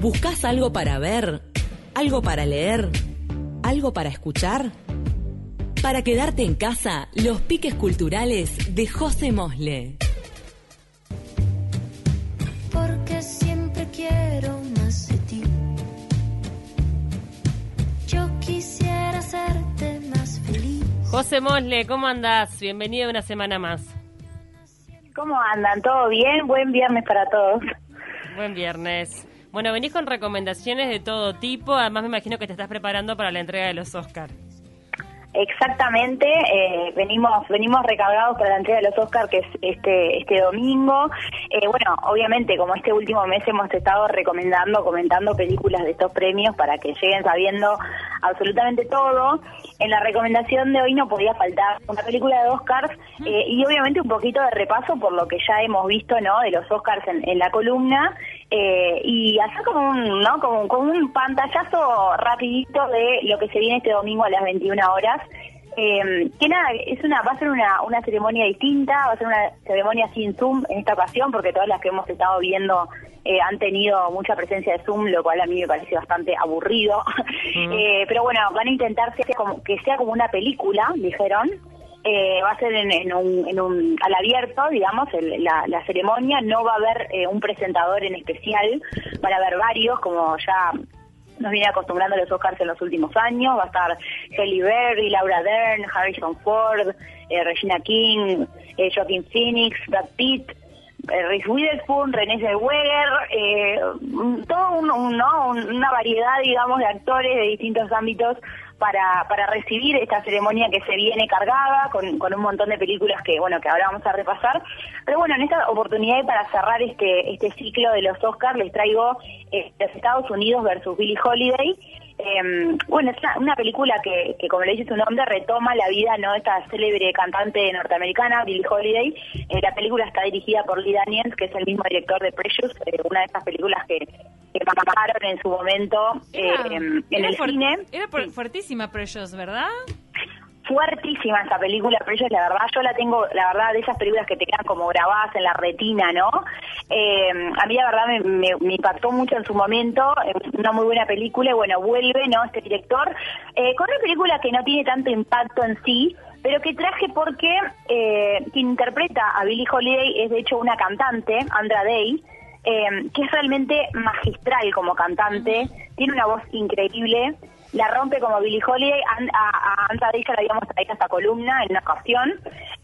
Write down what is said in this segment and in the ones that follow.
¿Buscas algo para ver? ¿Algo para leer? ¿Algo para escuchar? Para quedarte en casa, los piques culturales de José Mosle. Porque siempre quiero más de ti. Yo quisiera hacerte más feliz. José Mosle, ¿cómo andás? Bienvenido una semana más. ¿Cómo andan? ¿Todo bien? Buen viernes para todos. Buen viernes. Bueno, venís con recomendaciones de todo tipo, además me imagino que te estás preparando para la entrega de los Oscars. Exactamente, eh, venimos venimos recargados para la entrega de los Oscars que es este este domingo. Eh, bueno, obviamente como este último mes hemos estado recomendando, comentando películas de estos premios para que lleguen sabiendo absolutamente todo. En la recomendación de hoy no podía faltar una película de Oscars eh, y obviamente un poquito de repaso por lo que ya hemos visto, ¿no? De los Oscars en, en la columna eh, y hacer como un, ¿no? Como, como un pantallazo rapidito de lo que se viene este domingo a las 21 horas. Eh, que nada, es una, va a ser una, una ceremonia distinta, va a ser una ceremonia sin Zoom en esta ocasión, porque todas las que hemos estado viendo eh, han tenido mucha presencia de Zoom, lo cual a mí me parece bastante aburrido. Eh, pero bueno, van a intentar que sea como, que sea como una película, dijeron. Eh, va a ser en, en un, en un, al abierto, digamos, el- la, la ceremonia. No va a haber eh, un presentador en especial, van a haber varios, como ya nos viene acostumbrando los Oscars en los últimos años. Va a estar Halle Berry, Laura Dern, Harrison Ford, eh, Regina King, eh, Joaquin Phoenix, Brad Pitt, Reese Witherspoon, René Zellweger, eh, todo un, un- ¿no? Un- una variedad, digamos, de actores de distintos ámbitos para, para recibir esta ceremonia que se viene cargada con, con un montón de películas que, bueno, que ahora vamos a repasar. Pero bueno, en esta oportunidad y para cerrar este, este ciclo de los Oscars les traigo eh, los Estados Unidos versus Billie Holiday. Eh, bueno, es una, una película que, que, como le dice su nombre, retoma la vida no de esta célebre cantante norteamericana, Billie Holiday. Eh, la película está dirigida por Lee Daniels, que es el mismo director de Precious, eh, una de estas películas que, que en su momento eh, Era- en era el cine. Era Sí fuertísima Precious, ¿verdad? Fuertísima esa película, pero ella, la verdad, yo la tengo, la verdad, de esas películas que te quedan como grabadas en la retina, ¿no? Eh, a mí, la verdad, me, me- me impactó mucho en su momento, eh, una muy buena película, y bueno, vuelve, ¿no? Este director, eh, con una película que no tiene tanto impacto en sí, pero que traje porque eh, quien interpreta a Billie Holiday es, de hecho, una cantante, Andra Day, eh, que es realmente magistral como cantante, tiene una voz increíble, la rompe como Billie Holiday, a, a ya la habíamos traído esta columna en una ocasión,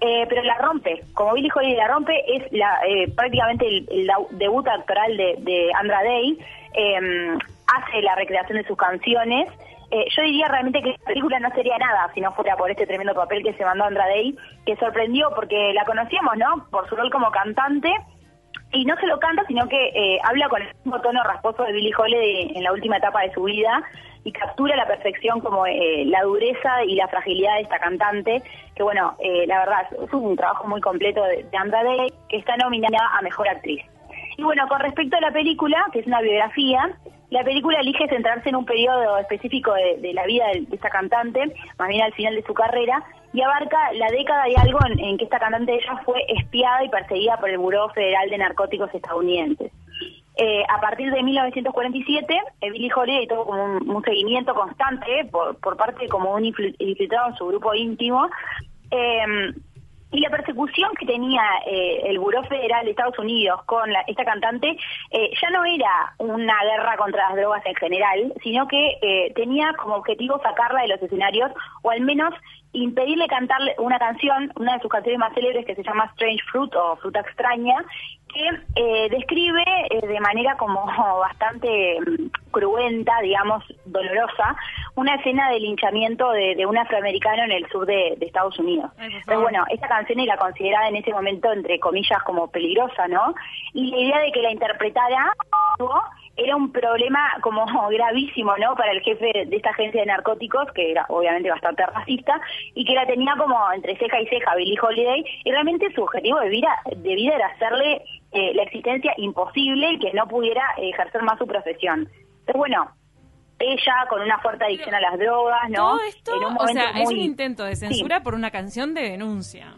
eh, pero la rompe, como Billie Holiday la rompe, es la eh, prácticamente el, debut actoral de, de Andra Day, eh, hace la recreación de sus canciones, eh, yo diría realmente que la película no sería nada si no fuera por este tremendo papel que se mandó Andra Day, que sorprendió porque la conocíamos, ¿no? Por su rol como cantante, y no se lo canta, sino que eh, habla con el mismo tono rasposo de Billie Holiday en la última etapa de su vida y captura la perfección como eh, la dureza y la fragilidad de esta cantante, que bueno, eh, la verdad es un trabajo muy completo de, de Andra Day, que está nominada a Mejor Actriz. Y bueno, con respecto a la película, que es una biografía, la película elige centrarse en un periodo específico de, la vida de, de esta cantante, más bien al final de su carrera, y abarca la década y algo en, en que esta cantante ella fue espiada y perseguida por el Buró Federal de Narcóticos estadounidenses. Eh, a partir de 1947, eh, Billie Holiday tuvo como un, seguimiento constante eh, por, parte como un infil- infiltrado en su grupo íntimo. Eh, y la persecución que tenía eh, el Buró Federal de Estados Unidos con la- esta cantante eh, ya no era una guerra contra las drogas en general, sino que eh, tenía como objetivo sacarla de los escenarios o al menos impedirle cantarle una canción, una de sus canciones más célebres que se llama Strange Fruit o Fruta Extraña, que eh, describe eh, de manera como bastante mm, cruenta, digamos, dolorosa, una escena de linchamiento de, de un afroamericano en el sur de, de Estados Unidos. Entonces, favor. bueno, esta canción era considerada en ese momento, entre comillas, como peligrosa, ¿no? Y la idea de que la interpretara era un problema como gravísimo, ¿no? Para el jefe de esta agencia de narcóticos, que era obviamente bastante racista, y que la tenía como entre ceja y ceja Billie Holiday, y realmente su objetivo de vida, de vida era hacerle eh, la existencia imposible y que no pudiera ejercer más su profesión. Entonces, bueno, ella con una fuerte adicción a las drogas, ¿no? Todo esto, En un o sea, es un intento de Sí. censura por una canción de denuncia.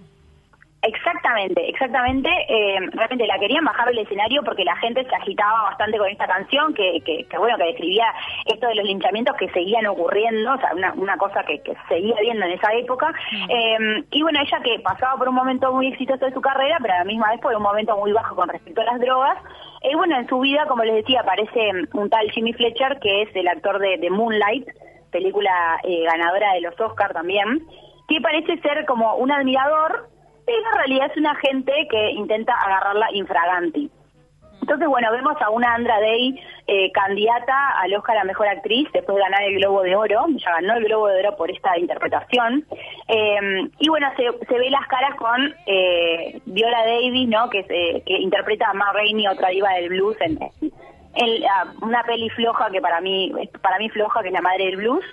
Exactamente, exactamente. Eh, realmente la querían bajar del escenario porque la gente se agitaba bastante con esta canción, que, que, que, bueno, que describía esto de los linchamientos que seguían ocurriendo, o sea, una, una cosa que, que seguía viendo en esa época. Eh, y bueno, ella que pasaba por un momento muy exitoso de su carrera, pero a la misma vez por un momento muy bajo con respecto a las drogas. Y bueno, en su vida, como les decía, aparece un tal Jimmy Fletcher, que es el actor de, de Moonlight, película eh, ganadora de los Oscars también, que parece ser como un admirador pero en realidad es una gente que intenta agarrarla infraganti. Entonces, bueno, vemos a una Andra Day eh, candidata al Oscar a Mejor Actriz después de ganar el Globo de Oro, ya ganó el Globo de Oro por esta interpretación. Eh, y bueno, se, se, ve las caras con eh, Viola Davis, ¿no? Que, se, que interpreta a Ma Rainey, otra diva del blues, en, en, una peli floja que para mí, para mí floja, que es la madre del blues.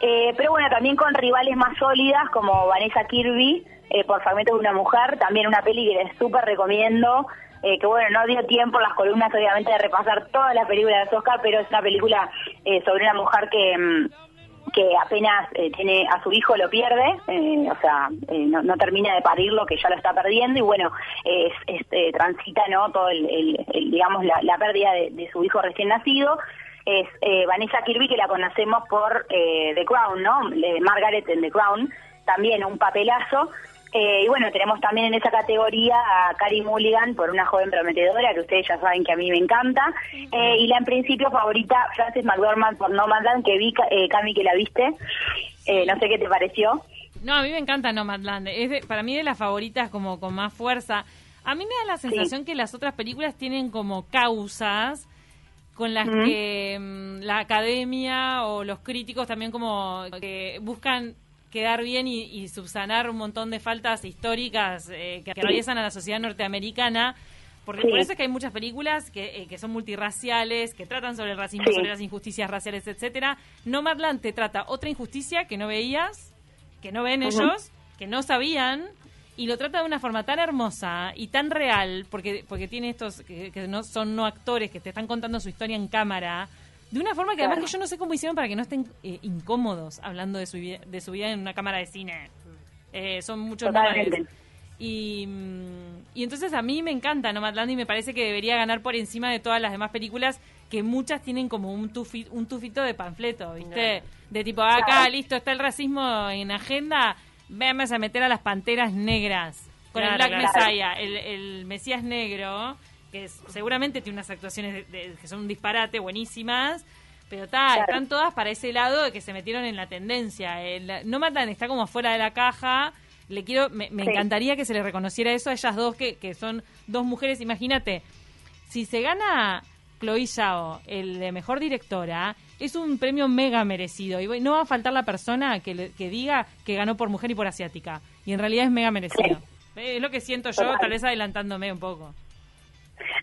Eh, pero bueno, también con rivales más sólidas como Vanessa Kirby, eh, por Fragmentos de una Mujer, también una peli que les súper recomiendo, eh, que bueno, no dio tiempo las columnas obviamente de repasar todas las películas de Oscar, pero es una película eh, sobre una mujer que... Mm, que apenas eh, tiene a su hijo lo pierde, eh, o sea, eh, no, termina de parirlo, que ya lo está perdiendo, y bueno, es, es transita, ¿no? Todo el, digamos, la, pérdida de, de, su hijo recién nacido. Es Vanessa Kirby, que la conocemos por The Crown, ¿no? Margaret en The Crown, también un papelazo. Eh, y bueno, tenemos también en esa categoría a Carrie Mulligan por una joven prometedora, que ustedes ya saben que a mí me encanta. Eh, y la en principio favorita, Frances McDormand por Nomadland, que vi, eh, Cami, que la viste. Eh, no sé qué te pareció. No, a mí me encanta Nomadland. Es de, para mí de las favoritas como con más fuerza. A mí me da la sensación sí. que las otras películas tienen como causas con las que mm, la academia o los críticos también como que buscan quedar bien y, y, subsanar un montón de faltas históricas eh, que atraviesan a la sociedad norteamericana. Porque sí. por eso es que hay muchas películas que, eh, que, son multirraciales, que tratan sobre el racismo, sí. sobre las injusticias raciales, etcétera. Nomadland te trata otra injusticia que no veías, que no ven uh -huh. ellos, que no sabían, y lo trata de una forma tan hermosa y tan real, porque, porque tiene estos que, que no son no actores, que te están contando su historia en cámara, de una forma que claro. además que yo no sé cómo hicieron para que no estén eh, incómodos hablando de su, de su vida en una cámara de cine. Eh, son muchos. Y, mm, y entonces a mí me encanta Nomadland y me parece que debería ganar por encima de todas las demás películas que muchas tienen como un, tufi, un tufito de panfleto, ¿viste? No. De tipo, acá, claro. listo, está el racismo en agenda, vamos a meter a las panteras negras con claro, el Black Messiah, el, el Mesías negro que es, seguramente tiene unas actuaciones de, de, que son un disparate, buenísimas, pero está, claro. están todas para ese lado de que se metieron en la tendencia. El, no matan, está como fuera de la caja. Le quiero, me, me sí. encantaría que se le reconociera eso a ellas dos, que, que son dos mujeres. Imagínate, si se gana Chloe Zhao, el de mejor directora, es un premio mega merecido. Y no va a faltar la persona que, le, que diga que ganó por mujer y por asiática. Y en realidad es mega merecido. Sí. Es lo que siento yo, Total. tal vez adelantándome un poco.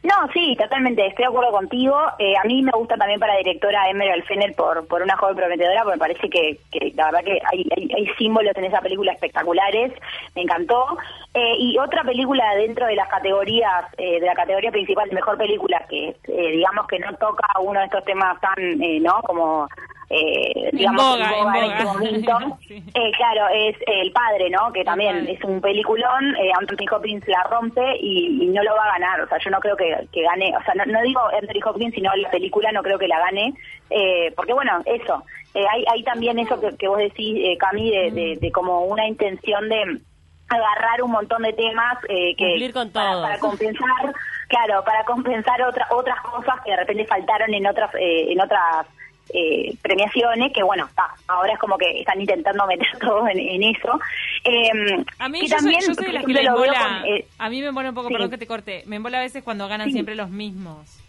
No, sí, totalmente, estoy de acuerdo contigo. Eh, a mí me gusta también para directora Emerald Fennel por, por una joven prometedora, porque me parece que, la verdad que hay, símbolos en esa película espectaculares, me encantó. Eh, y otra película dentro de las categorías, eh, de la categoría principal mejor película, que digamos que no toca uno de estos temas tan, ¿no? Como eh, digamos, en boga, en boga en, este momento. sí. eh, claro, es El Padre, ¿no? Que también es un peliculón, eh, Anthony Hopkins la rompe y, y, no lo va a ganar, o sea, yo no creo que, que gane, o sea, no, no, digo Anthony Hopkins, sino la película no creo que la gane, eh, porque bueno, eso, eh, hay, hay también eso que, que vos decís, eh, Cami, de, de, de como una intención de agarrar un montón de temas eh, que para, para, compensar claro para compensar otra, otras cosas que de repente faltaron en otras eh, en otras eh, premiaciones que bueno está ahora es como que están intentando meter todo en, en eso eh, a mí yo, también, soy, yo soy de las que le embola, con, eh, a mí me embola un poco sí. perdón que te corte me embola a veces cuando ganan sí. siempre los mismos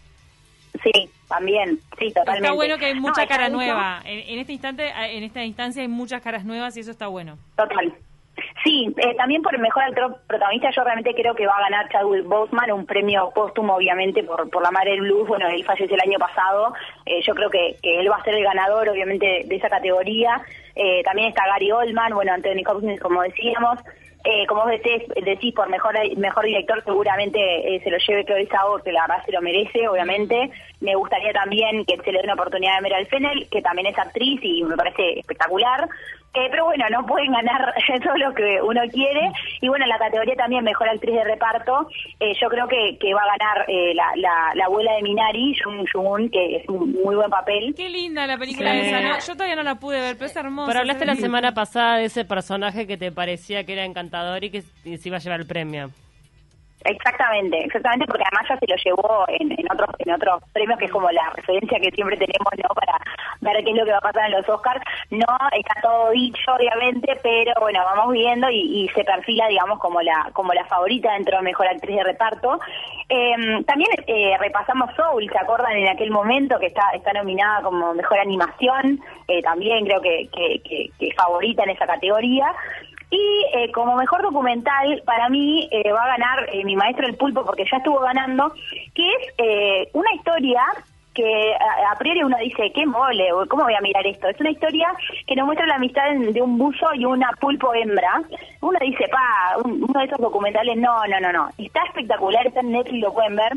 Sí, también, sí, totalmente. Está bueno que hay mucha no, cara nueva. En, en, este instante, en esta instancia hay muchas caras nuevas y eso está bueno. Total, Sí, eh, también por el mejor actor protagonista yo realmente creo que va a ganar Chadwick Boseman, un premio póstumo obviamente por, por La Madre del Blues, bueno, él falleció el año pasado, eh, yo creo que, él va a ser el ganador obviamente de esa categoría, eh, también está Gary Oldman, bueno, Anthony Hopkins como decíamos, Eh, como vos decís, decís, por mejor mejor director seguramente eh, se lo lleve Chloe Zhao, que la verdad se lo merece, obviamente. Me gustaría también que se le dé una oportunidad a Meryl Fennel, que también es actriz y me parece espectacular. Eh, pero bueno, no pueden ganar todo lo que uno quiere. Y bueno, en la categoría también mejor actriz de reparto, eh, yo creo que, que va a ganar eh, la, la, la abuela de Minari, Jung Jung, que es un muy buen papel. Qué linda la película Sí. esa, ¿no? Yo todavía no la pude ver, pero es hermosa. Pero hablaste la semana pasada de ese personaje que te parecía que era encantador y que se iba a llevar el premio. Exactamente, exactamente, porque además ya se lo llevó en, otros en otros premios, que es como la referencia que siempre tenemos no para ver qué es lo que va a pasar en los Oscars. No está todo dicho, obviamente, pero bueno, vamos viendo y, se perfila, digamos, como la como la favorita dentro de Mejor Actriz de Reparto. Eh, también eh, repasamos Soul, ¿se acuerdan en aquel momento que está está nominada como Mejor Animación? Eh, también creo que, que, que, que favorita en esa categoría. Y eh, como mejor documental, para mí eh, va a ganar eh, Mi Maestro el Pulpo, porque ya estuvo ganando, que es eh, una historia que a, priori uno dice, qué mole, ¿cómo voy a mirar esto? Es una historia que nos muestra la amistad de un buzo y una pulpo hembra. Uno dice, pa, un- uno de esos documentales, no, no, no, no. Está espectacular, está en Netflix, lo pueden ver.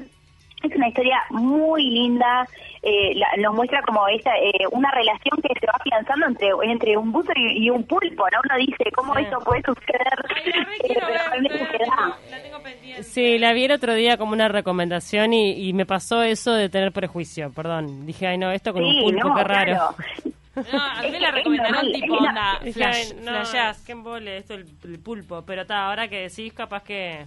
Es una historia muy linda, eh, la- nos muestra como esta, eh, una relación que se va afianzando entre, entre un buzo y, y un pulpo, ¿no? Uno dice, ¿cómo Sí. eso puede suceder? Ay, la re Eh, quiero pero ver, realmente pero se la da. tengo- la tengo pendiente. Sí, la vi el otro día como una recomendación y, y me pasó eso de tener prejuicio, perdón. Dije, ay no, esto con un pulpo, no, qué raro. claro. No, a mí me la recomendaron tipo la- onda, flash, no, flashás. qué embole esto el, el pulpo. Pero está, ahora que decís, capaz que,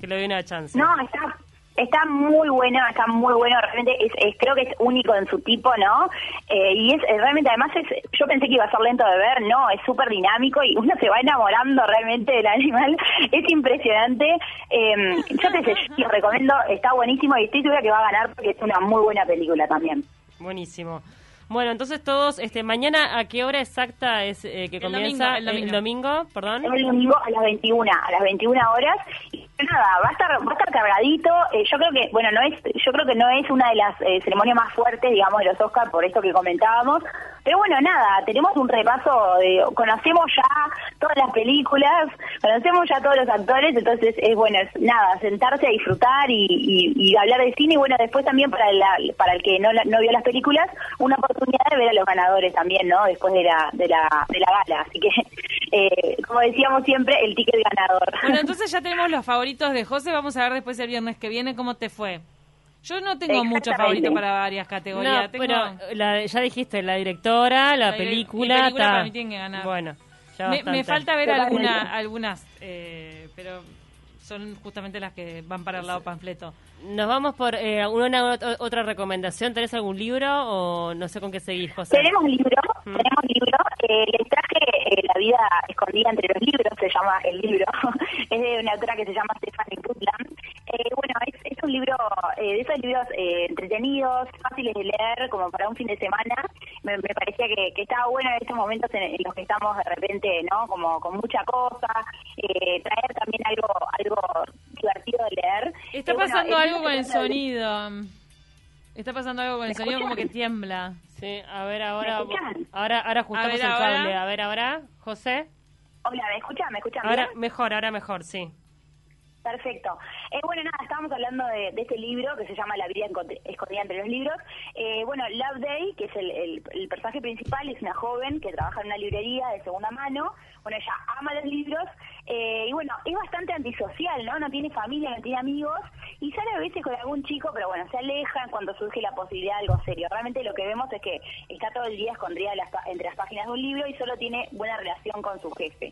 que le doy una chance. No, está está muy bueno, está muy bueno, realmente es, es- creo que es único en su tipo, ¿no? Eh, y es eh, realmente, además, es, yo pensé que iba a ser lento de ver, no, es súper dinámico y uno se va enamorando realmente del animal, es impresionante. Eh, yo te sé, yo recomiendo, está buenísimo y estoy segura que va a ganar porque es una muy buena película también. Buenísimo. Bueno, entonces todos, este, mañana, ¿a qué hora exacta es eh, que El comienza? domingo, el domingo. perdón. El domingo a las 21, a las 21 horas. Y nada, va a estar, va a estar cargadito. Eh, yo creo que, bueno, no es, yo creo que no es una de las eh, ceremonias más fuertes, digamos, de los Oscars por esto que comentábamos. Pero bueno, nada, tenemos un repaso de, conocemos ya todas las películas, conocemos ya todos los actores, entonces es bueno, es, nada, sentarse a disfrutar y, hablar de cine y bueno, después también para, la- para el que no, no vio las películas, una oportunidad de ver a los ganadores también, ¿no? Después de la, de la, de la gala. Así que, eh, como decíamos siempre, el ticket ganador. Bueno, entonces ya tenemos los favoritos de José. Vamos a ver después el viernes que viene cómo te fue. Yo no tengo mucho favorito para varias categorías. No, tengo... la, ya dijiste, la directora, la, La película, mi película ta- para mí tiene que ganar. Bueno, ya me, me falta ver alguna, algunas, eh, pero son justamente las que van para el lado panfleto. Nos vamos por eh, una ot- otra recomendación. ¿Tenés algún libro o no sé con qué seguís, José? Tenemos libro, tenemos libro. Eh, les traje eh, La vida escondida entre los libros, se llama el libro. es de una autora que se llama Stephanie Putland. Eh, bueno, es, es un libro eh, de esos libros eh, entretenidos, fáciles de leer, como para un fin de semana. Me, me parecía que, que estaba bueno en estos momentos en, en los que estamos de repente, ¿no? Como con mucha cosa. Eh, traer también algo algo divertido de leer. Está bueno, pasando algo con el de- sonido. Está pasando algo con el ¿Me sonido como que tiembla. Sí, a ver, ahora, ahora, ahora ajustamos A ver, el ahora. cable. A ver, ahora, José. Hola, ¿me escuchan? ¿Me escuchan Ahora bien? mejor, ahora mejor, sí. Perfecto. Eh, bueno, nada, estábamos hablando de, de este libro que se llama La vida escondida entre los libros. Eh, bueno, Love Day, que es el, el- el personaje principal, es una joven que trabaja en una librería de segunda mano. Bueno, ella ama los libros eh, y bueno, es bastante antisocial, ¿no? No tiene familia, no tiene amigos y sale a veces con algún chico, pero bueno, se alejan cuando surge la posibilidad de algo serio. Realmente lo que vemos es que está todo el día escondida entre las páginas de un libro y solo tiene buena relación con su jefe.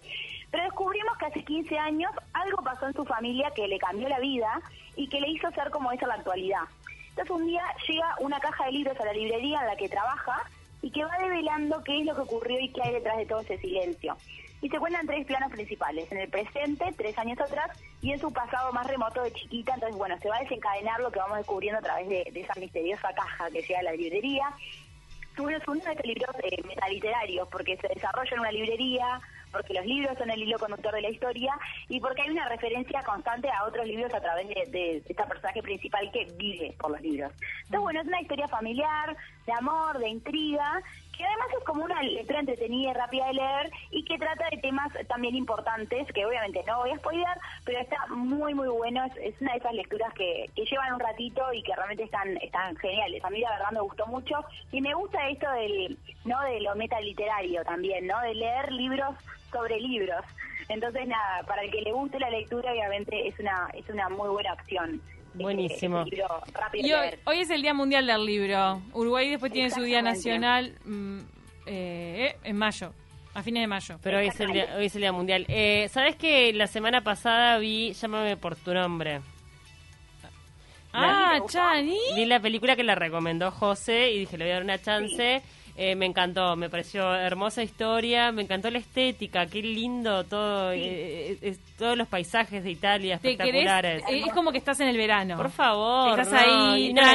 Pero descubrimos que hace 15 años algo pasó en su familia que le cambió la vida y que le hizo ser como es en la actualidad. Entonces un día llega una caja de libros a la librería en la que trabaja y que va develando qué es lo que ocurrió y qué hay detrás de todo ese silencio. Y se cuentan tres planos principales, en el presente, tres años atrás, y en su pasado más remoto de chiquita. Entonces, bueno, se va a desencadenar lo que vamos descubriendo a través de, de esa misteriosa caja que llega a la librería. Uno de estos libros eh, metaliterarios, porque se desarrolla en una librería, porque los libros son el hilo conductor de la historia y porque hay una referencia constante a otros libros a través de, de esta personaje principal que vive por los libros. Entonces, bueno, es una historia familiar, de amor, de intriga, que además es como una lectura entretenida y rápida de leer y que trata de temas también importantes, que obviamente no voy a spoiler, pero está muy, muy bueno. Es, es una de esas lecturas que, que llevan un ratito y que realmente están, están geniales. A mí la verdad me gustó mucho y me gusta esto del, ¿no? de lo metaliterario también, ¿no? De leer libros sobre libros. Entonces, nada, para el que le guste la lectura, obviamente es una, es una muy buena opción. Buenísimo. este rápido Y hoy, es el Día Mundial del Libro. Uruguay después tiene su Día. Nacional mm, eh, eh, en mayo, a fines de mayo. Pero hoy es el día, hoy es el día mundial. Eh, ¿Sabes que la semana pasada vi Llámame por tu nombre? ah. Chani. Vi la película que la recomendó José y dije, le voy a dar una chance. Eh, me encantó, me pareció hermosa historia, me encantó la estética, qué lindo todo, eh, eh, es- todos los paisajes de Italia espectaculares. eh, es como que estás en el verano. Por favor, Estás no, ahí, una,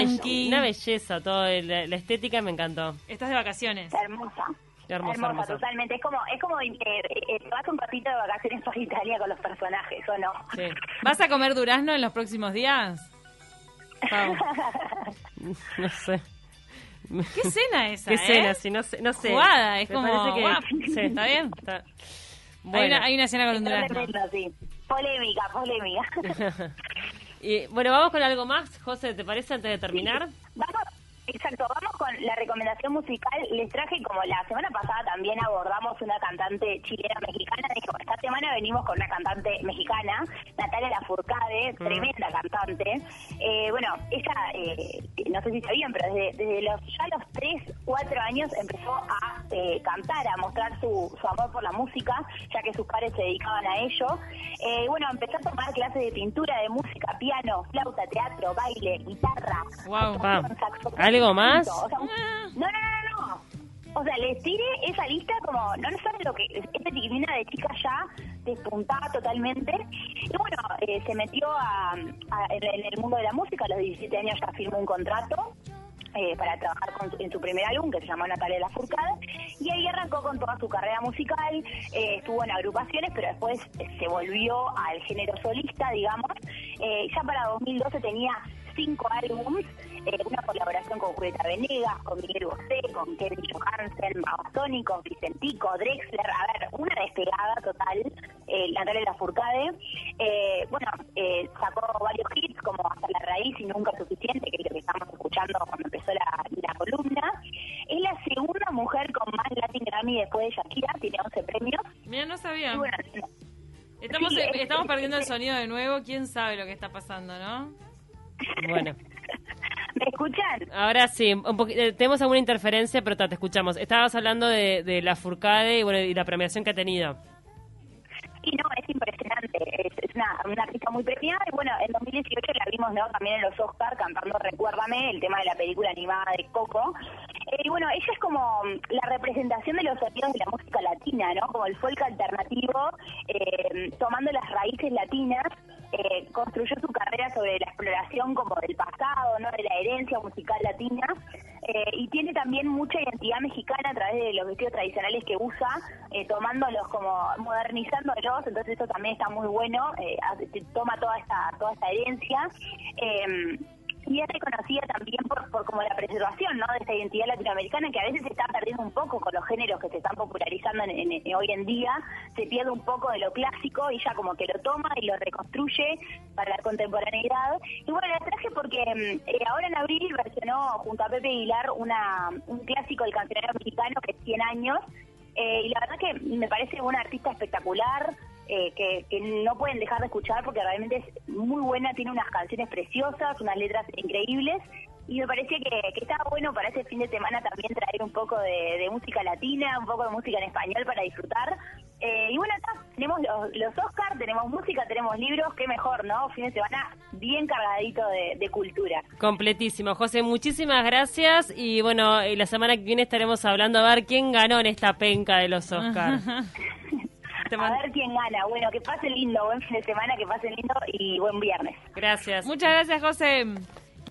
una belleza, todo, la, la estética me encantó. Estás de vacaciones. Hermosa. Hermosa, hermosa. totalmente. Es como, es como eh, eh, vas un ratito de vacaciones por Italia con los personajes, ¿o no? Sí. ¿Vas a comer durazno en los próximos días? No sé. ¿Qué cena esa? ¿Qué eh? cena? Si no sé, no sé. Jugada, es Me como, parece que- sí, ¿Está bien? Está- Hay, Bueno. una, hay una cena con un durazno. sí. Polémica, polémica. Y, bueno, vamos con algo más, José, ¿te parece antes de terminar? Vamos, exacto, vamos con la recomendación musical. Les traje, como la semana pasada también abordamos una cantante chilena mexicana, dijo, esta semana venimos con una cantante mexicana, Natalia Lafourcade, tremenda cantante. Eh, bueno, ella, eh, no sé si sabían, pero desde, desde los ya los 3, 4 años empezó a eh, cantar, a mostrar su, su amor por la música, ya que sus padres se dedicaban a ello. Eh, bueno, empezó a tomar clases de pintura, de música, piano, flauta, teatro, baile, guitarra, Wow. Saxofón, ¿algo más? O sea, no, no, no, no. O sea, les tiré esa lista como, no saben lo que, esta chiquitina de chica ya despuntada totalmente. Y bueno, eh, se metió a, a- en, el mundo de la música, a los 17 años ya firmó un contrato. eh, para trabajar con su- en su primer álbum que se llamó Natalia Lafourcade y ahí arrancó con toda su carrera musical eh, estuvo en agrupaciones pero después eh, se volvió al género solista digamos Eh, ya para 2012 tenía cinco álbums, eh, una colaboración con Julieta Venegas, con Miguel Bosé, con Kevin Johansen, Bastoni, con Vicentico, Drexler, a ver, una despegada total, eh, Natalia Lafourcade. Eh, bueno, eh, sacó varios hits como Hasta la raíz y Nunca suficiente, que es lo que estamos escuchando cuando empezó la, la columna. Es la segunda mujer con más Latin Grammy después de Shakira, tiene 11 premios. Mira, no sabía. Y bueno, Estamos, sí, es- estamos es- perdiendo el sonido de nuevo. ¿Quién sabe lo que está pasando, no? Bueno, ¿me escuchan? ahora sí, un eh, tenemos alguna interferencia, pero ta, te escuchamos. Estabas hablando de, de la Furcade y, bueno, y la premiación que ha tenido. Sí, no, es impresionante. Es, es una, una artista muy premiada. Y bueno, en 2018 la vimos ¿no? también en los Oscars cantando Recuérdame, el tema de la película animada de Coco. Eh, y bueno, ella es como la representación de los sonidos de la música latina, ¿no? Como el folk alternativo, eh, tomando las raíces latinas. Eh, construyó su carrera sobre la exploración como del pasado, ¿no? De la herencia musical latina. Eh, y tiene también mucha identidad mexicana a través de los vestidos tradicionales que usa, eh, tomándolos como modernizándolos, entonces eso también está muy bueno, eh, toma toda esta toda esta herencia. Y es reconocida también por, por como la preservación ¿no? de esta identidad latinoamericana que a veces se está perdiendo un poco con los géneros que se están popularizando en- hoy en día, se pierde un poco de lo clásico ya como que lo toma y lo reconstruye para la contemporaneidad. Y bueno, la traje porque mm, eh, ahora en abril versionó junto a Pepe Aguilar una, un clásico del cancionero mexicano que es 100 años, eh, y la verdad que me parece una artista espectacular, eh, que, que no pueden dejar de escuchar porque realmente es muy buena, tiene unas canciones preciosas, unas letras increíbles. Y me parecía que, que estaba bueno para este fin de semana también traer un poco de, de música latina, un poco de música en español para disfrutar. Eh, y bueno, acá tenemos los, los Oscars, tenemos música, tenemos libros, qué mejor, ¿no? Fin de semana bien cargadito de, de cultura. Completísimo. José, muchísimas gracias. Y bueno, y la semana que viene estaremos hablando a ver quién ganó en esta penca de los Oscars. Te A ver quién gana. Bueno, que pasen lindo, buen fin de semana, que pasen lindo y buen viernes. Gracias. Muchas gracias, José.